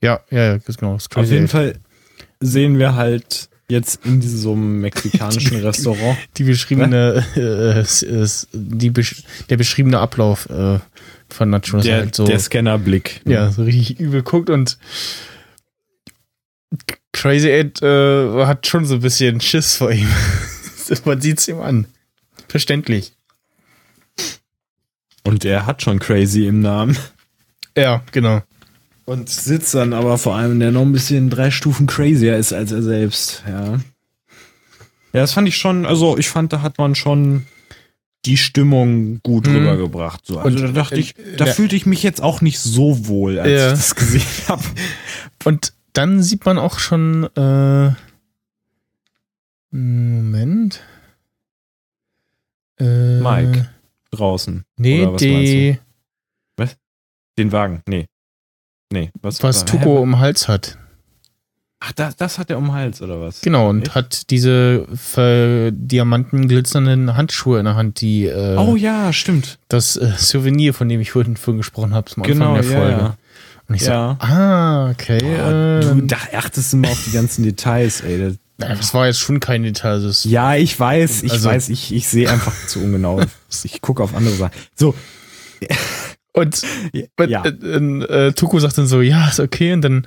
Ja, ja, ja, ist genau. Auf jeden Eight. Fall sehen wir halt jetzt in diesem mexikanischen Restaurant. Die beschriebene, äh, ist, ist die der beschriebene Ablauf äh, von Nacho ist Der, halt so. der Scannerblick. ja, so richtig übel guckt und Crazy Ed äh, hat schon so ein bisschen Schiss vor ihm. Man sieht's ihm an. Verständlich. Und er hat schon Crazy im Namen. Ja, genau. Und sitzt dann aber vor allem, der noch ein bisschen drei Stufen crazier ist als er selbst, ja. Ja, das fand ich schon, also ich fand, da hat man schon die Stimmung gut Mhm. rübergebracht. So. Also Und, da dachte äh, ich, da der- fühlte ich mich jetzt auch nicht so wohl, als Ja. ich das gesehen habe. Und dann sieht man auch schon, äh, Moment. Äh, Mike. Draußen. Nee, was die, Den Wagen. Nee. Nee. Was, was? Tuko im Hals hat. Ach, das, das hat er um den Hals, oder was? Genau, und Echt? hat diese ver Diamanten glitzernden Handschuhe in der Hand, die äh, Oh ja, stimmt. das äh, Souvenir, von dem ich vorhin vorhin gesprochen habe, zum Anfang Genau, der ja, Folge. ja. Und ich Ja. so, ah, okay. Boah, äh, du da achtest immer auf die ganzen Details, ey. Das, war jetzt schon kein Detail. Das ja, ich weiß, ich Also- weiß, ich, ich sehe einfach zu ungenau. Ich gucke auf andere Sachen. So, Und ja. äh, äh, äh, Tuko sagt dann so, ja, ist okay. Und dann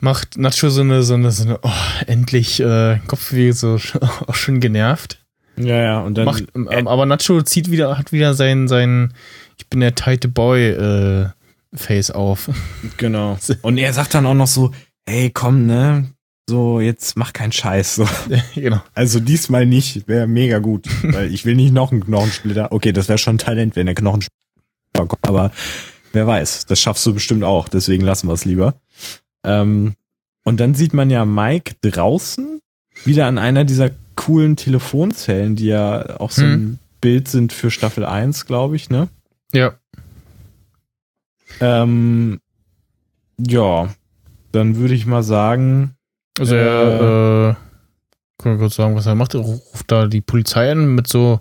macht Nacho so eine, so eine, so eine oh, endlich äh, Kopfweh, so auch schon genervt. Ja, ja, und dann. macht, ähm, äh, aber Nacho zieht wieder, hat wieder sein, sein Ich bin der tighte Boy äh, Face auf. genau. Und er sagt dann auch noch so, hey, komm, ne? So, jetzt mach keinen Scheiß. So. genau. Also diesmal nicht, wäre mega gut. Weil ich will nicht noch einen Knochensplitter. Okay, das wäre schon Talent, wenn der Knochensplitter kommt, aber wer weiß, das schaffst du bestimmt auch, deswegen lassen wir es lieber. Ähm, und dann sieht man ja Mike draußen, wieder an einer dieser coolen Telefonzellen, die ja auch so ein Hm. Bild sind für Staffel 1, glaube ich, ne? Ja. Ähm, ja, dann würde ich mal sagen, Also er, äh, können wir kurz sagen, was er macht. Er ruft da die Polizei an mit so,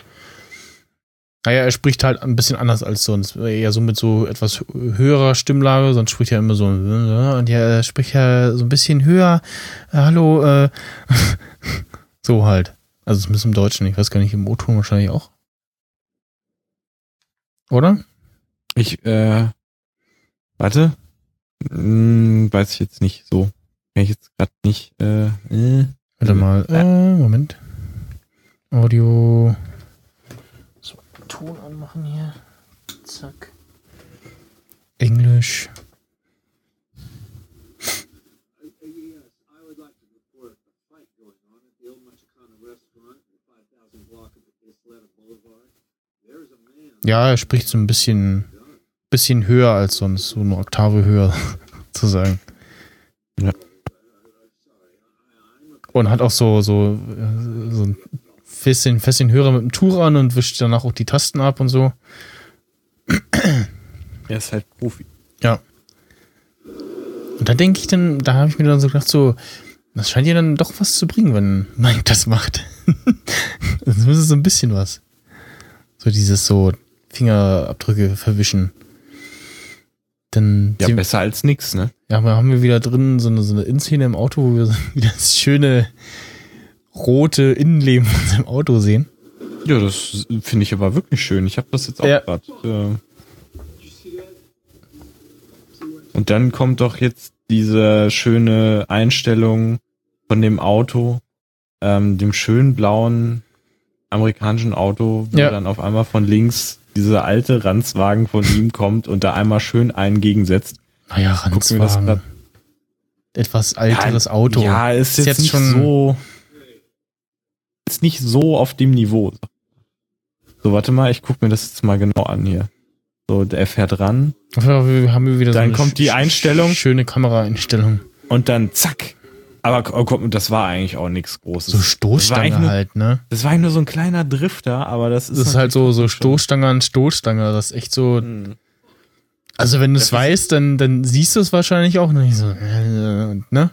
naja, er spricht halt ein bisschen anders als sonst. Eher so mit so etwas höherer Stimmlage, sonst spricht er immer so, und ja, er spricht ja so ein bisschen höher. Äh, hallo, äh, so halt. Also zumindest im Deutschen, ich weiß gar nicht, im O-Ton wahrscheinlich auch. Oder? ich, äh, warte, hm, weiß ich jetzt nicht so. Kann ich jetzt gerade nicht, äh, äh. Warte mal, äh, Moment. Audio. So, Ton anmachen hier. Zack. Englisch. Yes, I would like to report a fight going on at the old Mexicana restaurant in the 5000 block of Isleta Boulevard. There's a man. Ja, er spricht so ein bisschen, bisschen höher als sonst, so eine Oktave höher, zu sagen. Ja. Und hat auch so, so, äh, so ein bisschen, bisschen höher mit dem Tuch an und wischt danach auch die Tasten ab und so. Er ist halt Profi. Ja. Und da denke ich dann, da habe ich mir dann so gedacht, so, das scheint ja dann doch was zu bringen, wenn Mike das macht. das ist so ein bisschen was. So dieses so Fingerabdrücke verwischen. Dann Ja, besser als nix, ne? ja, aber haben wir wieder drin so eine, so eine Innenszene im Auto, wo wir so wieder das schöne rote Innenleben von unserem Auto sehen. Ja, das finde ich aber wirklich schön. Ich habe das jetzt auch Ja. grad. Äh und dann kommt doch jetzt diese schöne Einstellung von dem Auto, ähm, dem schönen blauen amerikanischen Auto, wo Ja. dann auf einmal von links dieser alte Ranzwagen von ihm kommt und da einmal schön einen gegensetzt. Naja, Ranzwagen. Etwas älteres Auto. Ja, ist, Ist jetzt, jetzt nicht schon- so. Ist nicht so auf dem Niveau. So, warte mal, ich guck mir das jetzt mal genau an hier. So, der fährt ran Ja, wir haben wir wieder Dann so kommt die Einstellung. Schöne Kameraeinstellung. und dann zack. Aber oh, das war eigentlich auch nichts Großes. So das war, Stoßstange nur, halt, ne? das war eigentlich nur so ein kleiner Drifter, aber das ist, Das ist halt so, so Stoßstange an Stoßstange. Das ist echt so. Hm. Also, wenn du es Das weißt, dann, dann siehst du es wahrscheinlich auch nicht so. Ne?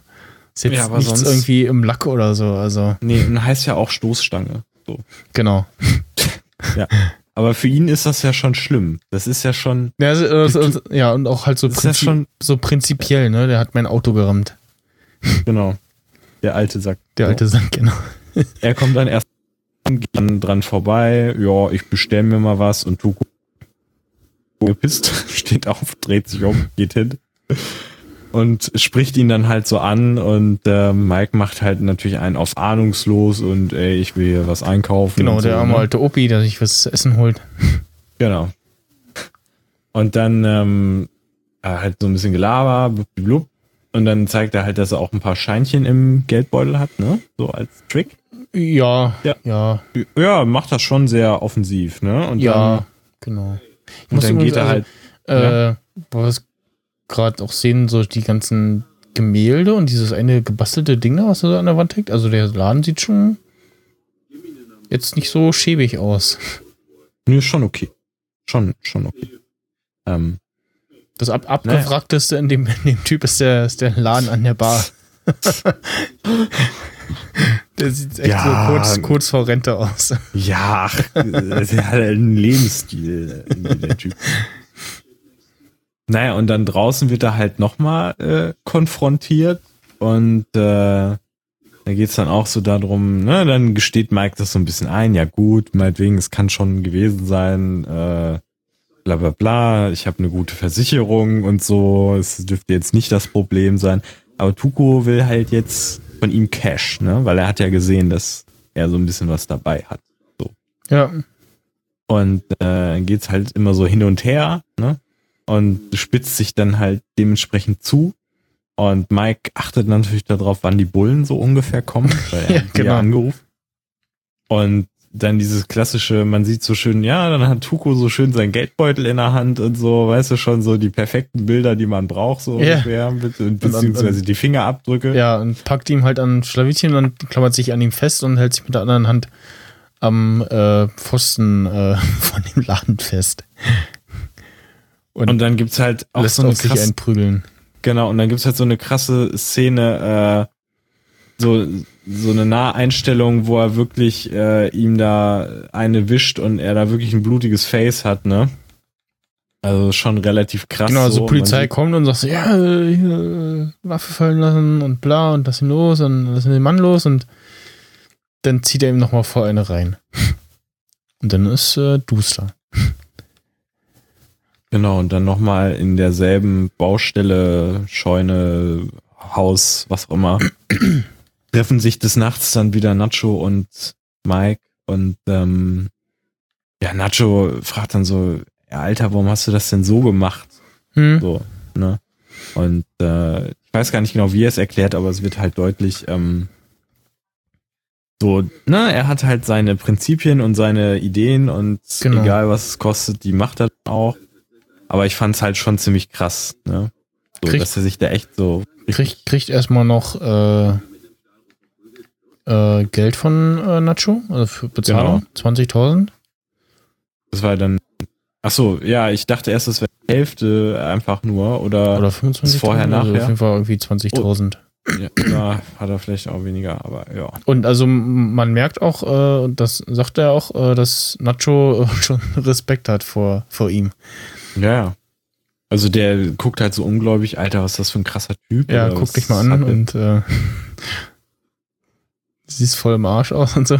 Ist jetzt Ja, aber nichts sonst- irgendwie im Lack oder so. Also, Nee, und heißt ja auch Stoßstange. So. genau. Ja. Aber für ihn ist das ja schon schlimm. Das ist ja schon. Ja, also, also, ja und auch halt so, Das ist ja prinzip, schon- so prinzipiell, ne? Der hat mein Auto gerammt. Genau. Der alte Sack. Der So. alte Sack, genau. Er kommt dann erst dran, dran vorbei. Ja, ich bestell mir mal was und Tuko gepisst, steht auf, dreht sich um, geht hin. und spricht ihn dann halt so an und äh, Mike macht halt natürlich einen auf ahnungslos und ey, ich will hier was einkaufen. Genau, der so, arme ne? alte Opi, der sich was zu essen holt. Genau. Und dann ähm, äh, halt so ein bisschen Gelaber, blub, blub. Und dann zeigt er halt, dass er auch ein paar Scheinchen im Geldbeutel hat, ne? So als Trick. Ja, Ja. ja, Ja, macht das schon sehr offensiv, ne? Und ja, genau. Ich dann, und dann geht er halt. Äh, wo wir es gerade auch sehen, so die ganzen Gemälde und dieses eine gebastelte Ding da, was er so an der Wand hängt. Also der Laden sieht schon jetzt nicht so schäbig aus. Nö, ist schon okay. Schon, schon okay. Ähm, Das ab abgewrackteste in, dem, in dem Typ ist der, ist der Laden an der Bar. der sieht echt Ja. so kurz, kurz vor Rente aus. ja, ach, das ist halt ein Lebensstil, der Typ. Naja, und dann draußen wird er halt nochmal äh, konfrontiert und äh, da geht's dann auch so darum, ne, dann gesteht Mike das so ein bisschen ein, ja gut, meinetwegen, es kann schon gewesen sein, äh, bla bla bla, ich habe eine gute Versicherung und so, es dürfte jetzt nicht das Problem sein. Aber Tuko will halt jetzt von ihm Cash, ne? Weil er hat ja gesehen, dass er so ein bisschen was dabei hat. Ja, Und äh, geht's halt immer so hin und her, ne? Und spitzt sich dann halt dementsprechend zu. Und Mike achtet natürlich darauf, wann die Bullen so ungefähr kommen, weil er Ja, genau. angerufen. Und dann dieses klassische, man sieht so schön, ja, dann hat Tuko so schön sein Geldbeutel in der Hand und so, weißt du schon, so die perfekten Bilder, die man braucht, so Ja. ungefähr, be- und- beziehungsweise die Fingerabdrücke. ja, und packt ihm halt an Schlawittchen und klammert sich an ihm fest und hält sich mit der anderen Hand am äh, Pfosten äh, von dem Laden fest. Und dann gibt's halt auch lässt so eine krasse, einprügeln. genau, und dann gibt's halt so eine krasse Szene, äh, so, so eine Naheinstellung, wo er wirklich äh, ihm da eine wischt und er da wirklich ein blutiges Face hat, ne? Also schon relativ krass. Genau, also so. Polizei sieht- kommt und sagt so, ja, hier, Waffe fallen lassen und bla und lass ihn los und lass den Mann los und dann zieht er ihm nochmal vor eine rein. Und dann ist äh, Duster. Genau, und dann nochmal in derselben Baustelle, Scheune, Haus, was auch immer, treffen sich des Nachts dann wieder Nacho und Mike und ähm, ja, Nacho fragt dann so, ja, Alter, warum hast du das denn so gemacht? Hm? So, ne? Und äh, ich weiß gar nicht genau, wie er es erklärt, aber es wird halt deutlich, ähm, so, ne, er hat halt seine Prinzipien und seine Ideen und Genau. egal was es kostet, die macht er auch. Aber ich fand es halt schon ziemlich krass, ne? So, Kriegt- dass er sich da echt so. Kriegt, kriegt erstmal noch äh, äh, Geld von äh, Nacho, also für Bezahlung, 20.000. Das war dann. Ach so, ja, ich dachte erst, das wäre die Hälfte einfach nur oder, Oder 25.000. ist vorher, also nachher? auf jeden Fall irgendwie 20.000. ja, da hat er vielleicht auch weniger, aber ja. Und also man merkt auch, äh, das sagt er auch, äh, dass Nacho äh, schon Respekt hat vor, vor ihm. Ja, ja. Also der guckt halt so ungläubig, Alter, was ist das für ein krasser Typ? Ja, guck dich mal an und äh, siehst voll im Arsch aus und so.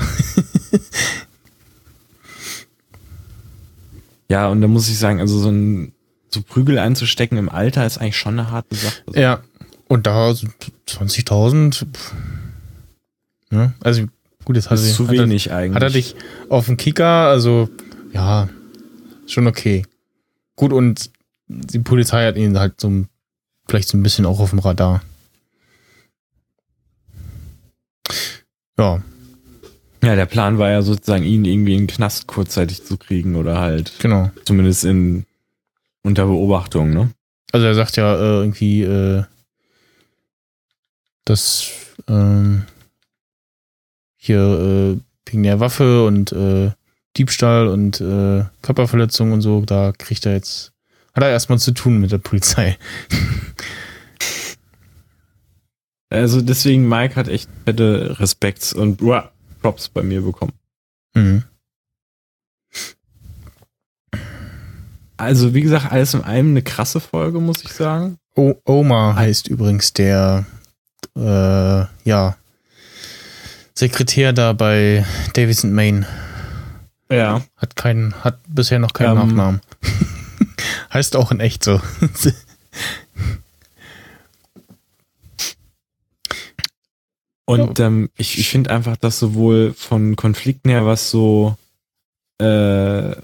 Ja, und da muss ich sagen, also so ein so Prügel einzustecken im Alter ist eigentlich schon eine harte Sache. Ja. Und da so 20.000. pff. Ne? Also gut, jetzt hat, das er- ist zu hat, er, wenig eigentlich. hat er dich auf dem Kicker, also ja, schon okay. Gut, und die Polizei hat ihn halt so vielleicht so ein bisschen auch auf dem Radar. Ja, Ja, der Plan war ja sozusagen, ihn irgendwie in den Knast kurzzeitig zu kriegen oder halt genau. zumindest in unter Beobachtung, ne? Also er sagt ja äh, irgendwie, äh, dass ähm, hier äh, wegen der Waffe und äh, Diebstahl und äh, Körperverletzung und so, da kriegt er jetzt, hat er erstmal zu tun mit der Polizei. Also deswegen, Mike hat echt fette Respekts und uah, Props bei mir bekommen. Mhm. Also wie gesagt, alles in allem eine krasse Folge, muss ich sagen. O Omar heißt übrigens der, äh, ja, Sekretär da bei Davis Main. Ja. Hat keinen, hat bisher noch keinen Ähm. Nachnamen. heißt auch in echt so. Und ähm, ich, ich finde einfach, dass sowohl von Konflikten her, was so äh,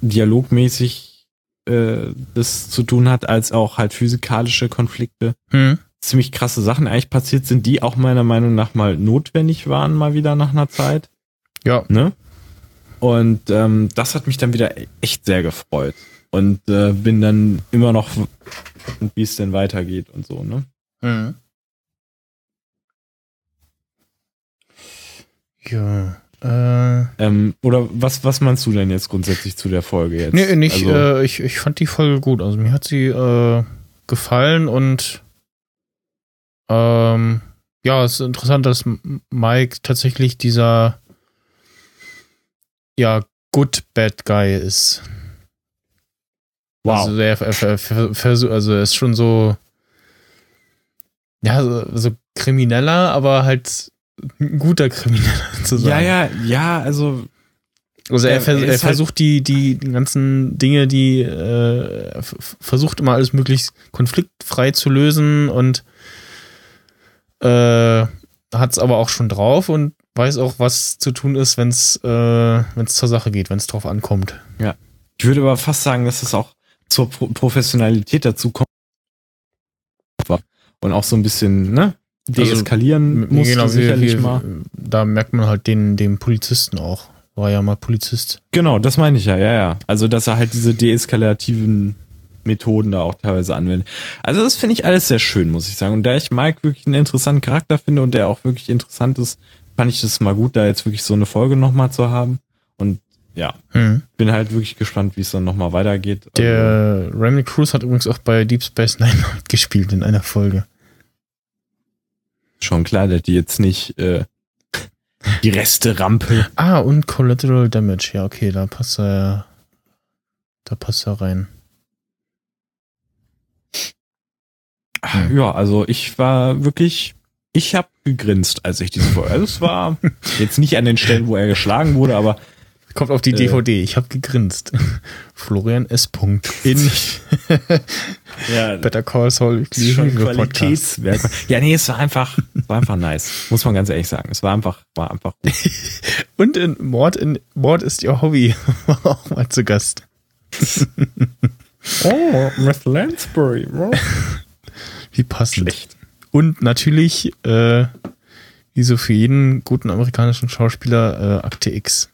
dialogmäßig äh, das zu tun hat, als auch halt physikalische Konflikte, Hm. ziemlich krasse Sachen eigentlich passiert sind, die auch meiner Meinung nach mal notwendig waren, mal wieder nach einer Zeit. Ja. Ne? Und ähm, das hat mich dann wieder echt sehr gefreut. Und äh, bin dann immer noch, wie es denn weitergeht und so, ne? Hm. Ja. Äh, Ähm, oder was, was meinst du denn jetzt grundsätzlich zu der Folge jetzt? nee, nicht, Also, äh, ich, ich fand die Folge gut. Also mir hat sie äh, gefallen und ähm, ja, es ist interessant, dass Mike tatsächlich dieser ja, good bad guy ist. wow. Also er, er, er, er, versuch- also er ist schon so ja, so, so krimineller, aber halt ein guter Krimineller zu ja, sein. ja, ja, also Also er, Er- er halt- versucht die, die, die ganzen Dinge, die äh, er versucht immer alles möglichst konfliktfrei zu lösen und äh, hat es aber auch schon drauf und weiß auch, was zu tun ist, wenn es äh, wenn's zur Sache geht, wenn es drauf ankommt. ich würde aber fast sagen, dass es auch zur Pro Professionalität dazu kommt. Und auch so ein bisschen, ne? Deeskalieren Also, musste genau, sicherlich wie- mal. Da merkt man halt den, den Polizisten auch. War ja mal Polizist. Genau, das meine ich ja, ja, ja. Also, dass er halt diese deeskalativen Methoden da auch teilweise anwendet. Also, das finde ich alles sehr schön, muss ich sagen. Und da ich Mike wirklich einen interessanten Charakter finde und der auch wirklich interessant ist, fand ich das mal gut, da jetzt wirklich so eine Folge nochmal zu haben. Und ja, Hm. bin halt wirklich gespannt, wie es dann nochmal weitergeht. Also, Der Remy Cruz hat übrigens auch bei Deep Space Nine gespielt in einer Folge. Schon klar, dass die jetzt nicht äh, die Reste-Rampe. Ah, und Collateral Damage. Ja, okay, da passt er. Da passt er rein. Ja, also ich war wirklich, ich habe gegrinst, als ich diese Folge. Also es war jetzt nicht an den Stellen, wo er geschlagen wurde, aber Kommt auf die Äh. DVD. Ich habe gegrinst. Florian S. Punkt in ja, Better Call Saul. Ist schon Qualitätswerk. Ja, nee, es war einfach, war einfach nice. Muss man ganz ehrlich sagen. Es war einfach, war einfach gut. Und in Mord in Mord ist ihr Hobby. War auch mal zu Gast. Oh, Miss Lansbury. Oh. Wie passend. Schlecht. Und natürlich, äh, wie so für jeden guten amerikanischen Schauspieler, äh, Akte X.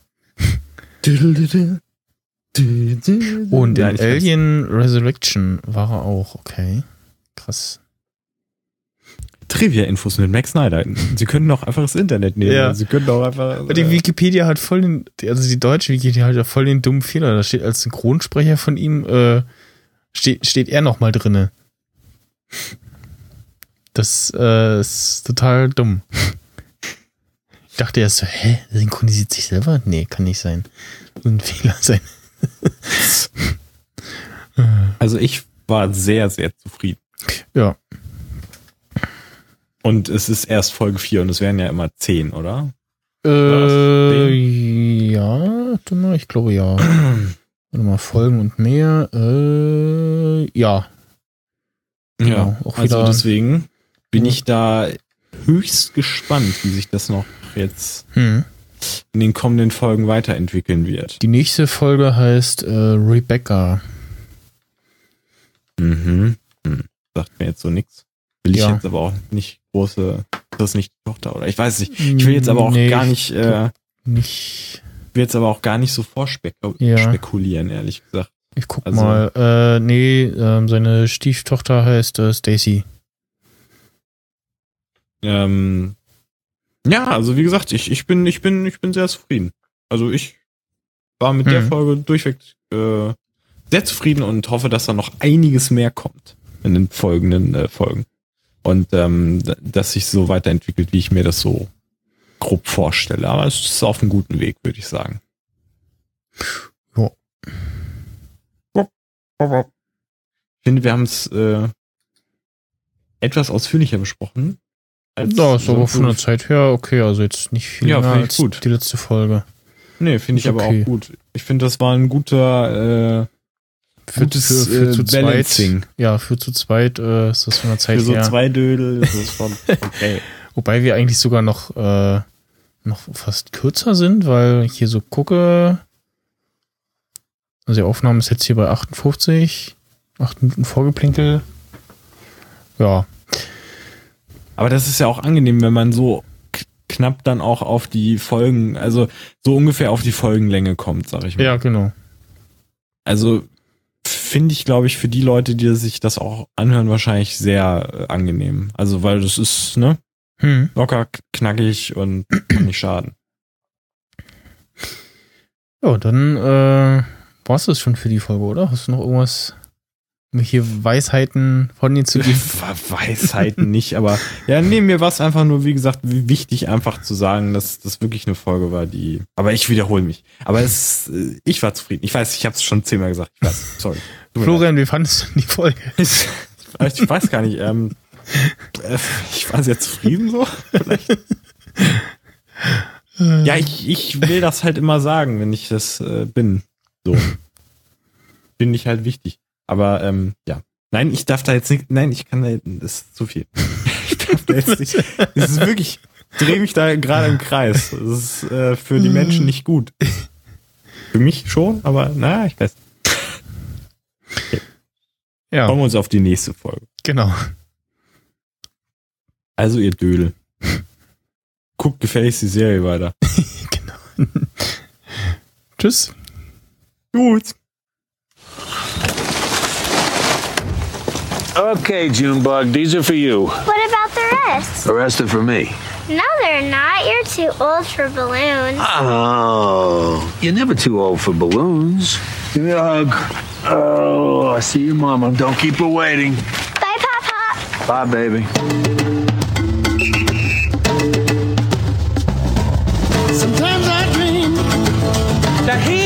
Und in. Alien Resurrection war er auch, okay. Krass. Trivia-Infos mit Max Snyder. Sie können doch einfach das Internet nehmen. Ja. Sie können doch einfach. Aber die Wikipedia hat voll den, also die deutsche Wikipedia hat ja voll den dummen Fehler. Da steht als Synchronsprecher von ihm, äh, steht, steht er nochmal drinne. Das äh, ist total dumm. Ich dachte erst so, hä, synchronisiert sich selber? Nee, kann nicht sein. So ein Fehler sein. also ich war sehr, sehr zufrieden. Ja, Und es ist erst Folge 4 und es wären ja immer 10, oder? äh, ja, ich glaube ja. Warte mal, Folgen und mehr, äh, ja. Genau, auch also wieder- deswegen bin Ja. ich da höchst gespannt, wie sich das noch jetzt Hm. in den kommenden Folgen weiterentwickeln wird. Die nächste Folge heißt äh, Rebecca. Mhm. Hm. Sagt mir jetzt so nix. Will ich Ja. jetzt aber auch nicht große, ist das nicht die Tochter oder ich weiß nicht. Ich will jetzt aber auch Nee, gar ich nicht, äh, Nicht. will jetzt aber auch gar nicht so vorspekulieren, Ja. spekulieren, ehrlich gesagt. Ich guck Also- mal. Äh, nee, ähm, seine Stieftochter heißt äh, Stacy. Ähm, ja, also wie gesagt, ich, ich bin, ich bin, ich bin sehr zufrieden. Also ich war mit der Mhm. Folge durchweg äh, sehr zufrieden und hoffe, dass da noch einiges mehr kommt in den folgenden äh, Folgen. Und ähm, dass sich so weiterentwickelt, wie ich mir das so grob vorstelle. Aber es ist auf einem guten Weg, würde ich sagen. Ja. Ich finde, wir haben es äh, etwas ausführlicher besprochen. Da ist aber von der Zeit her okay, also jetzt nicht viel Ja, mehr ich als gut. die letzte Folge. Nee, finde ich Ist aber okay. auch gut. Ich finde, das war ein guter äh, Für, Gutes, für, für äh, zu Balancing. zweit. Ja, für zu zweit äh, ist das von der Zeit für so her. zwei Dödel. Das ist schon okay. Wobei wir eigentlich sogar noch, äh, noch fast kürzer sind, weil ich hier so gucke. Also die Aufnahme ist jetzt hier bei 58, 8 Minuten Vorgeplinkel. Ja, Aber das ist ja auch angenehm, wenn man so knapp dann auch auf die Folgen, also so ungefähr auf die Folgenlänge kommt, sag ich mal. ja, genau. Also finde ich, glaube ich, für die Leute, die sich das auch anhören, wahrscheinlich sehr äh, angenehm. Also weil das ist, ne, Hm. locker, knackig und kann nicht schaden. Ja, dann äh, war es das schon für die Folge, oder? Hast du noch irgendwas, hier Weisheiten von dir zu geben? Weisheiten nicht, aber ja, nee, mir war es einfach nur, wie gesagt, wichtig einfach zu sagen, dass das wirklich eine Folge war, die. Aber ich wiederhole mich. Aber es, äh, ich war zufrieden. Ich weiß, ich habe es schon zehnmal gesagt. Ich weiß, sorry. Florian, wie fandest du die Folge? Ich, ich weiß gar nicht. Ähm, äh, ich war sehr zufrieden so. Vielleicht. Ja, ich, ich will das halt immer sagen, wenn ich das äh, bin. So. Finde ich halt wichtig. Aber ähm, ja. Nein, ich darf da jetzt nicht. Nein, ich kann da. Das ist zu viel. Ich darf da jetzt nicht. Es ist wirklich. Ich drehe mich da gerade im Kreis. Das ist äh, für die Menschen nicht gut. Für mich schon, aber na, ich weiß. Ja, Kommen wir uns auf die nächste Folge. genau. Also ihr Dödel. Guckt gefälligst die Serie weiter. genau. Tschüss. Gut. Okay, Junebug, these are for you. What about the rest? The rest are for me. No, they're not. You're too old for balloons. Oh, you're never too old for balloons. Give me a hug. Oh, I see your mama. Don't keep her waiting. Bye, Pop Pop. Bye, baby. Sometimes I dream that he